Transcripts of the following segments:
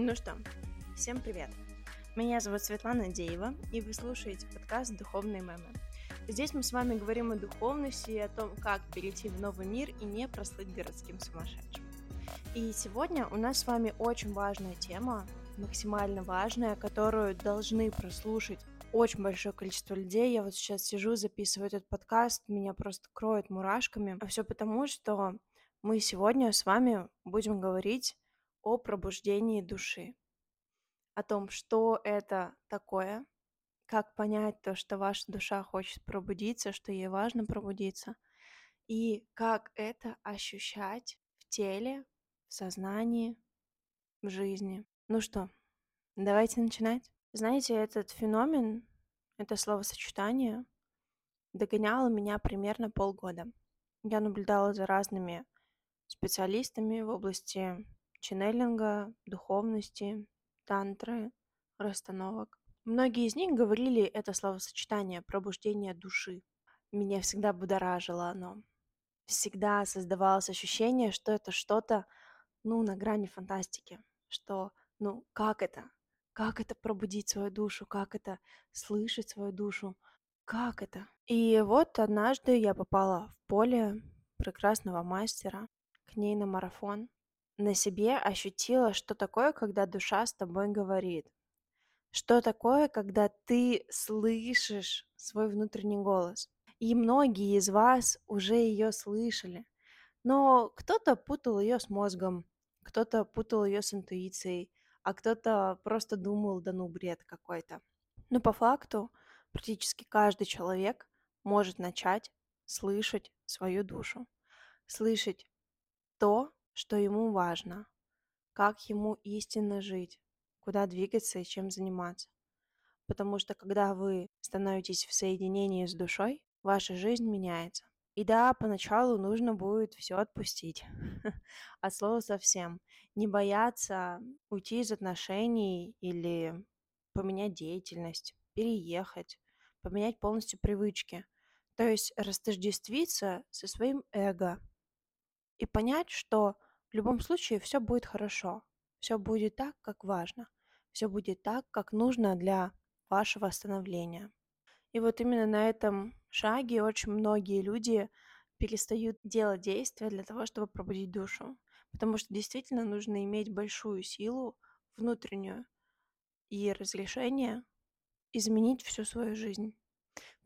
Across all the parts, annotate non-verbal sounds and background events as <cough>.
Ну что, всем привет! Меня зовут Светлана Деева, и вы слушаете подкаст «Духовные мемы». Здесь мы с вами говорим о духовности и о том, как перейти в новый мир и не прослыть городским сумасшедшим. И сегодня у нас с вами очень важная тема, максимально важная, которую должны прослушать очень большое количество людей. Я вот сейчас сижу, записываю этот подкаст, меня просто кроет мурашками. А все потому, что мы сегодня с вами будем говорить о пробуждении души, о том, что это такое, как понять то, что ваша душа хочет пробудиться, что ей важно пробудиться, и как это ощущать в теле, в сознании, в жизни. Ну что, давайте начинать. Знаете, этот феномен, это словосочетание догоняло меня примерно полгода. Я наблюдала за разными специалистами в области ченнелинга, духовности, тантры, расстановок. Многие из них говорили это словосочетание «пробуждение души». Меня всегда будоражило оно. Всегда создавалось ощущение, что это что-то, ну, на грани фантастики. Что, ну, как это? Как это пробудить свою душу? Как это слышать свою душу? Как это? И вот однажды я попала в поле прекрасного мастера, к ней на марафон на себе ощутила, что такое, когда душа с тобой говорит. Что такое, когда ты слышишь свой внутренний голос. И многие из вас уже ее слышали. Но кто-то путал ее с мозгом, кто-то путал ее с интуицией, а кто-то просто думал, да ну бред какой-то. Но по факту практически каждый человек может начать слышать свою душу, слышать то, что ему важно, как ему истинно жить, куда двигаться и чем заниматься. Потому что когда вы становитесь в соединении с душой, ваша жизнь меняется. И да, поначалу нужно будет все отпустить. <laughs> От слова совсем. Не бояться уйти из отношений или поменять деятельность, переехать, поменять полностью привычки. То есть растождествиться со своим эго и понять, что в любом случае все будет хорошо. Все будет так, как важно. Все будет так, как нужно для вашего восстановления. И вот именно на этом шаге очень многие люди перестают делать действия для того, чтобы пробудить душу. Потому что действительно нужно иметь большую силу внутреннюю и разрешение изменить всю свою жизнь.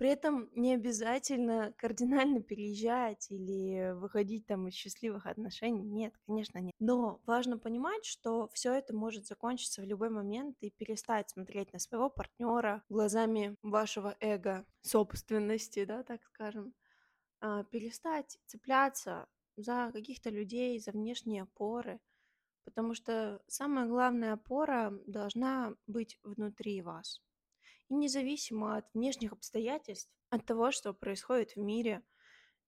При этом не обязательно кардинально переезжать или выходить там из счастливых отношений. Нет, конечно, нет. Но важно понимать, что все это может закончиться в любой момент и перестать смотреть на своего партнера глазами вашего эго, собственности, да, так скажем. А, перестать цепляться за каких-то людей, за внешние опоры, потому что самая главная опора должна быть внутри вас. И независимо от внешних обстоятельств, от того, что происходит в мире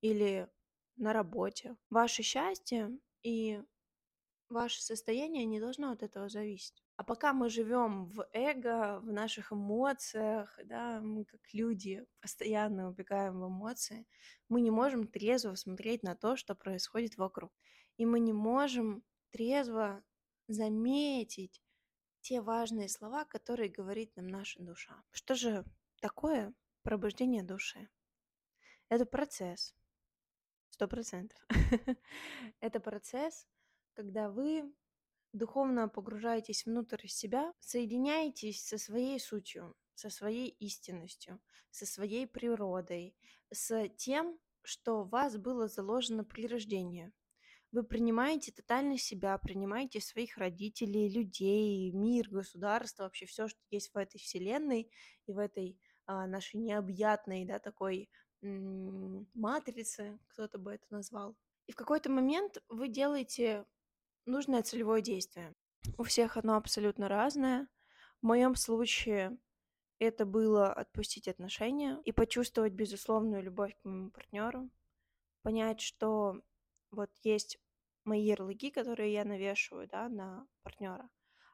или на работе, ваше счастье и ваше состояние не должно от этого зависеть. А пока мы живем в эго, в наших эмоциях, да, мы как люди постоянно убегаем в эмоции, мы не можем трезво смотреть на то, что происходит вокруг. И мы не можем трезво заметить те важные слова, которые говорит нам наша душа. Что же такое пробуждение души? Это процесс. Сто процентов. <laughs> Это процесс, когда вы духовно погружаетесь внутрь себя, соединяетесь со своей сутью, со своей истинностью, со своей природой, с тем, что в вас было заложено при рождении – вы принимаете тотально себя, принимаете своих родителей, людей, мир, государство, вообще все, что есть в этой вселенной и в этой а, нашей необъятной, да, такой м- матрице, кто-то бы это назвал. И в какой-то момент вы делаете нужное целевое действие. У всех оно абсолютно разное. В моем случае это было отпустить отношения и почувствовать безусловную любовь к моему партнеру, понять, что вот есть мои ярлыки, которые я навешиваю, да, на партнера,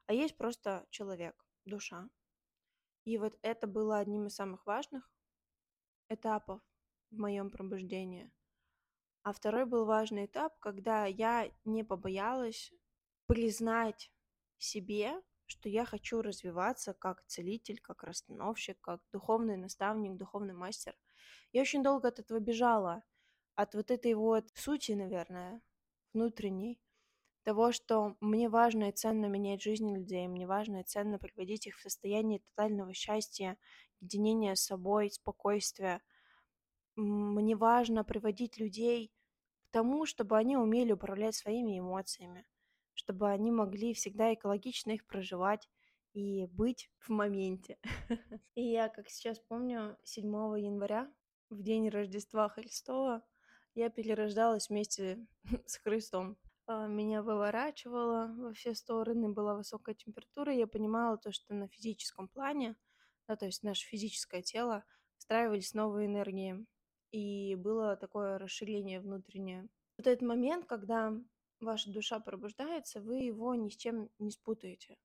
а есть просто человек, душа. И вот это было одним из самых важных этапов в моем пробуждении. А второй был важный этап, когда я не побоялась признать себе, что я хочу развиваться как целитель, как расстановщик, как духовный наставник, духовный мастер. Я очень долго от этого бежала, от вот этой вот сути, наверное, внутренней, того, что мне важно и ценно менять жизнь людей, мне важно и ценно приводить их в состояние тотального счастья, единения с собой, спокойствия. Мне важно приводить людей к тому, чтобы они умели управлять своими эмоциями, чтобы они могли всегда экологично их проживать и быть в моменте. <laughs> И я, как сейчас помню, 7 января, в день Рождества Христова, я перерождалась вместе <laughs> с Христом. А, меня выворачивало во все стороны, была высокая температура, я понимала то, что на физическом плане, да, то есть наше физическое тело, встраивались новые энергии, и было такое расширение внутреннее. Вот этот момент, когда ваша душа пробуждается, вы его ни с чем не спутаете.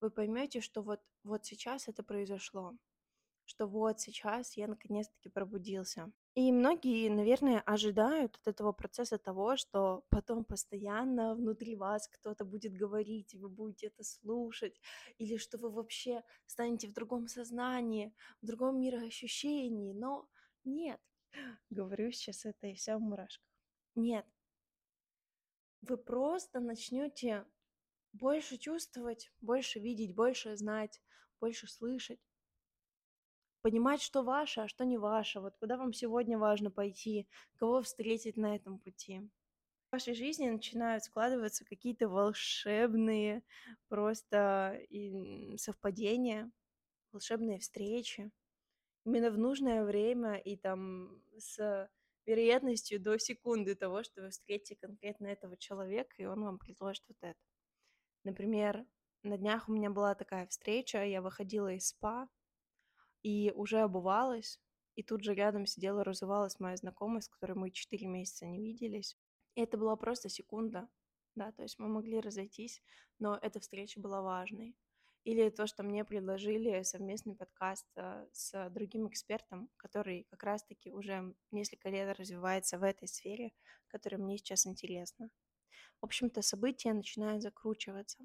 Вы поймете, что вот, вот сейчас это произошло, что вот сейчас я наконец-таки пробудился. И многие, наверное, ожидают от этого процесса того, что потом постоянно внутри вас кто-то будет говорить, вы будете это слушать, или что вы вообще станете в другом сознании, в другом мироощущении. Но нет, <laughs> говорю сейчас это и вся в мурашках. Нет, вы просто начнете больше чувствовать, больше видеть, больше знать, больше слышать понимать, что ваше, а что не ваше, вот куда вам сегодня важно пойти, кого встретить на этом пути. В вашей жизни начинают складываться какие-то волшебные просто совпадения, волшебные встречи. Именно в нужное время и там с вероятностью до секунды того, что вы встретите конкретно этого человека, и он вам предложит вот это. Например, на днях у меня была такая встреча, я выходила из спа, и уже обувалась, и тут же рядом сидела, разувалась моя знакомая, с которой мы четыре месяца не виделись. И это была просто секунда, да, то есть мы могли разойтись, но эта встреча была важной. Или то, что мне предложили совместный подкаст э, с другим экспертом, который как раз-таки уже несколько лет развивается в этой сфере, которая мне сейчас интересна. В общем-то, события начинают закручиваться.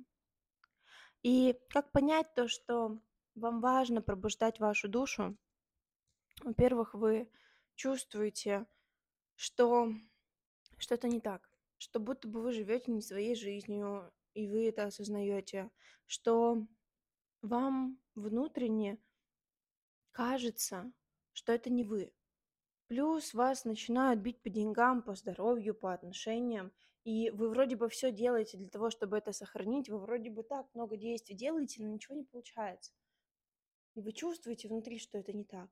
И как понять то, что вам важно пробуждать вашу душу. Во-первых, вы чувствуете, что что-то не так, что будто бы вы живете не своей жизнью, и вы это осознаете, что вам внутренне кажется, что это не вы. Плюс вас начинают бить по деньгам, по здоровью, по отношениям, и вы вроде бы все делаете для того, чтобы это сохранить, вы вроде бы так много действий делаете, но ничего не получается и вы чувствуете внутри, что это не так.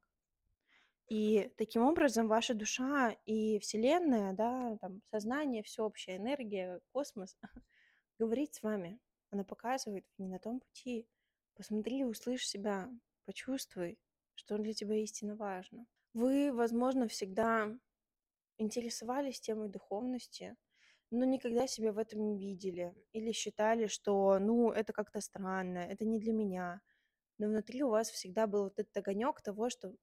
И таким образом ваша душа и Вселенная, да, там, сознание, всеобщая энергия, космос <laughs> говорит с вами. Она показывает, не на том пути. Посмотри, услышь себя, почувствуй, что для тебя истинно важно. Вы, возможно, всегда интересовались темой духовности, но никогда себя в этом не видели или считали, что, ну, это как-то странно, это не для меня – но внутри у вас всегда был вот этот огонек того, что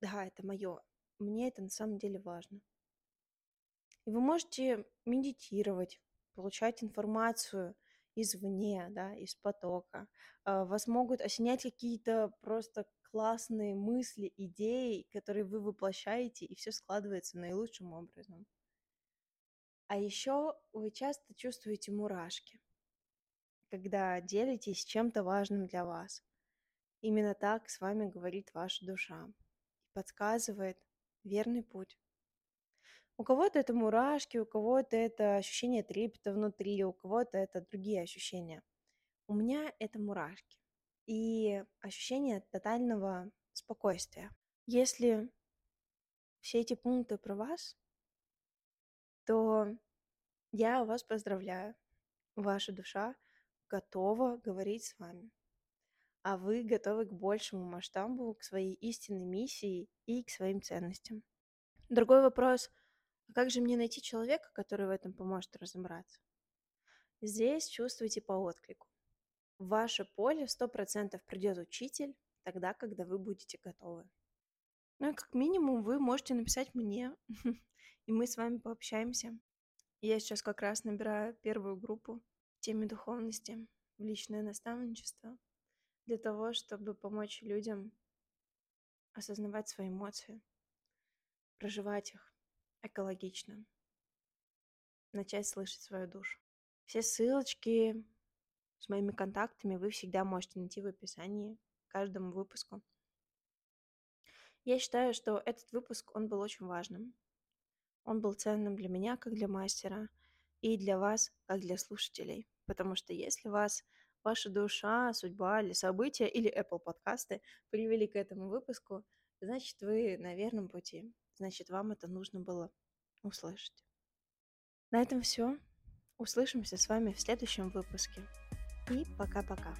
да, это мое, мне это на самом деле важно. И вы можете медитировать, получать информацию извне, да, из потока. А, вас могут осенять какие-то просто классные мысли, идеи, которые вы воплощаете, и все складывается наилучшим образом. А еще вы часто чувствуете мурашки, когда делитесь чем-то важным для вас. Именно так с вами говорит ваша душа и подсказывает верный путь. У кого-то это мурашки, у кого-то это ощущение трепета внутри, у кого-то это другие ощущения. У меня это мурашки и ощущение тотального спокойствия. Если все эти пункты про вас, то я вас поздравляю. Ваша душа готова говорить с вами а вы готовы к большему масштабу, к своей истинной миссии и к своим ценностям. Другой вопрос, а как же мне найти человека, который в этом поможет разобраться? Здесь чувствуйте по отклику. В ваше поле 100% придет учитель тогда, когда вы будете готовы. Ну и как минимум вы можете написать мне, <laughs> и мы с вами пообщаемся. Я сейчас как раз набираю первую группу в теме духовности. в личное наставничество для того, чтобы помочь людям осознавать свои эмоции, проживать их экологично, начать слышать свою душу. Все ссылочки с моими контактами вы всегда можете найти в описании к каждому выпуску. Я считаю, что этот выпуск, он был очень важным. Он был ценным для меня, как для мастера, и для вас, как для слушателей. Потому что если вас ваша душа, судьба или события, или Apple подкасты привели к этому выпуску, значит, вы на верном пути. Значит, вам это нужно было услышать. На этом все. Услышимся с вами в следующем выпуске. И пока-пока.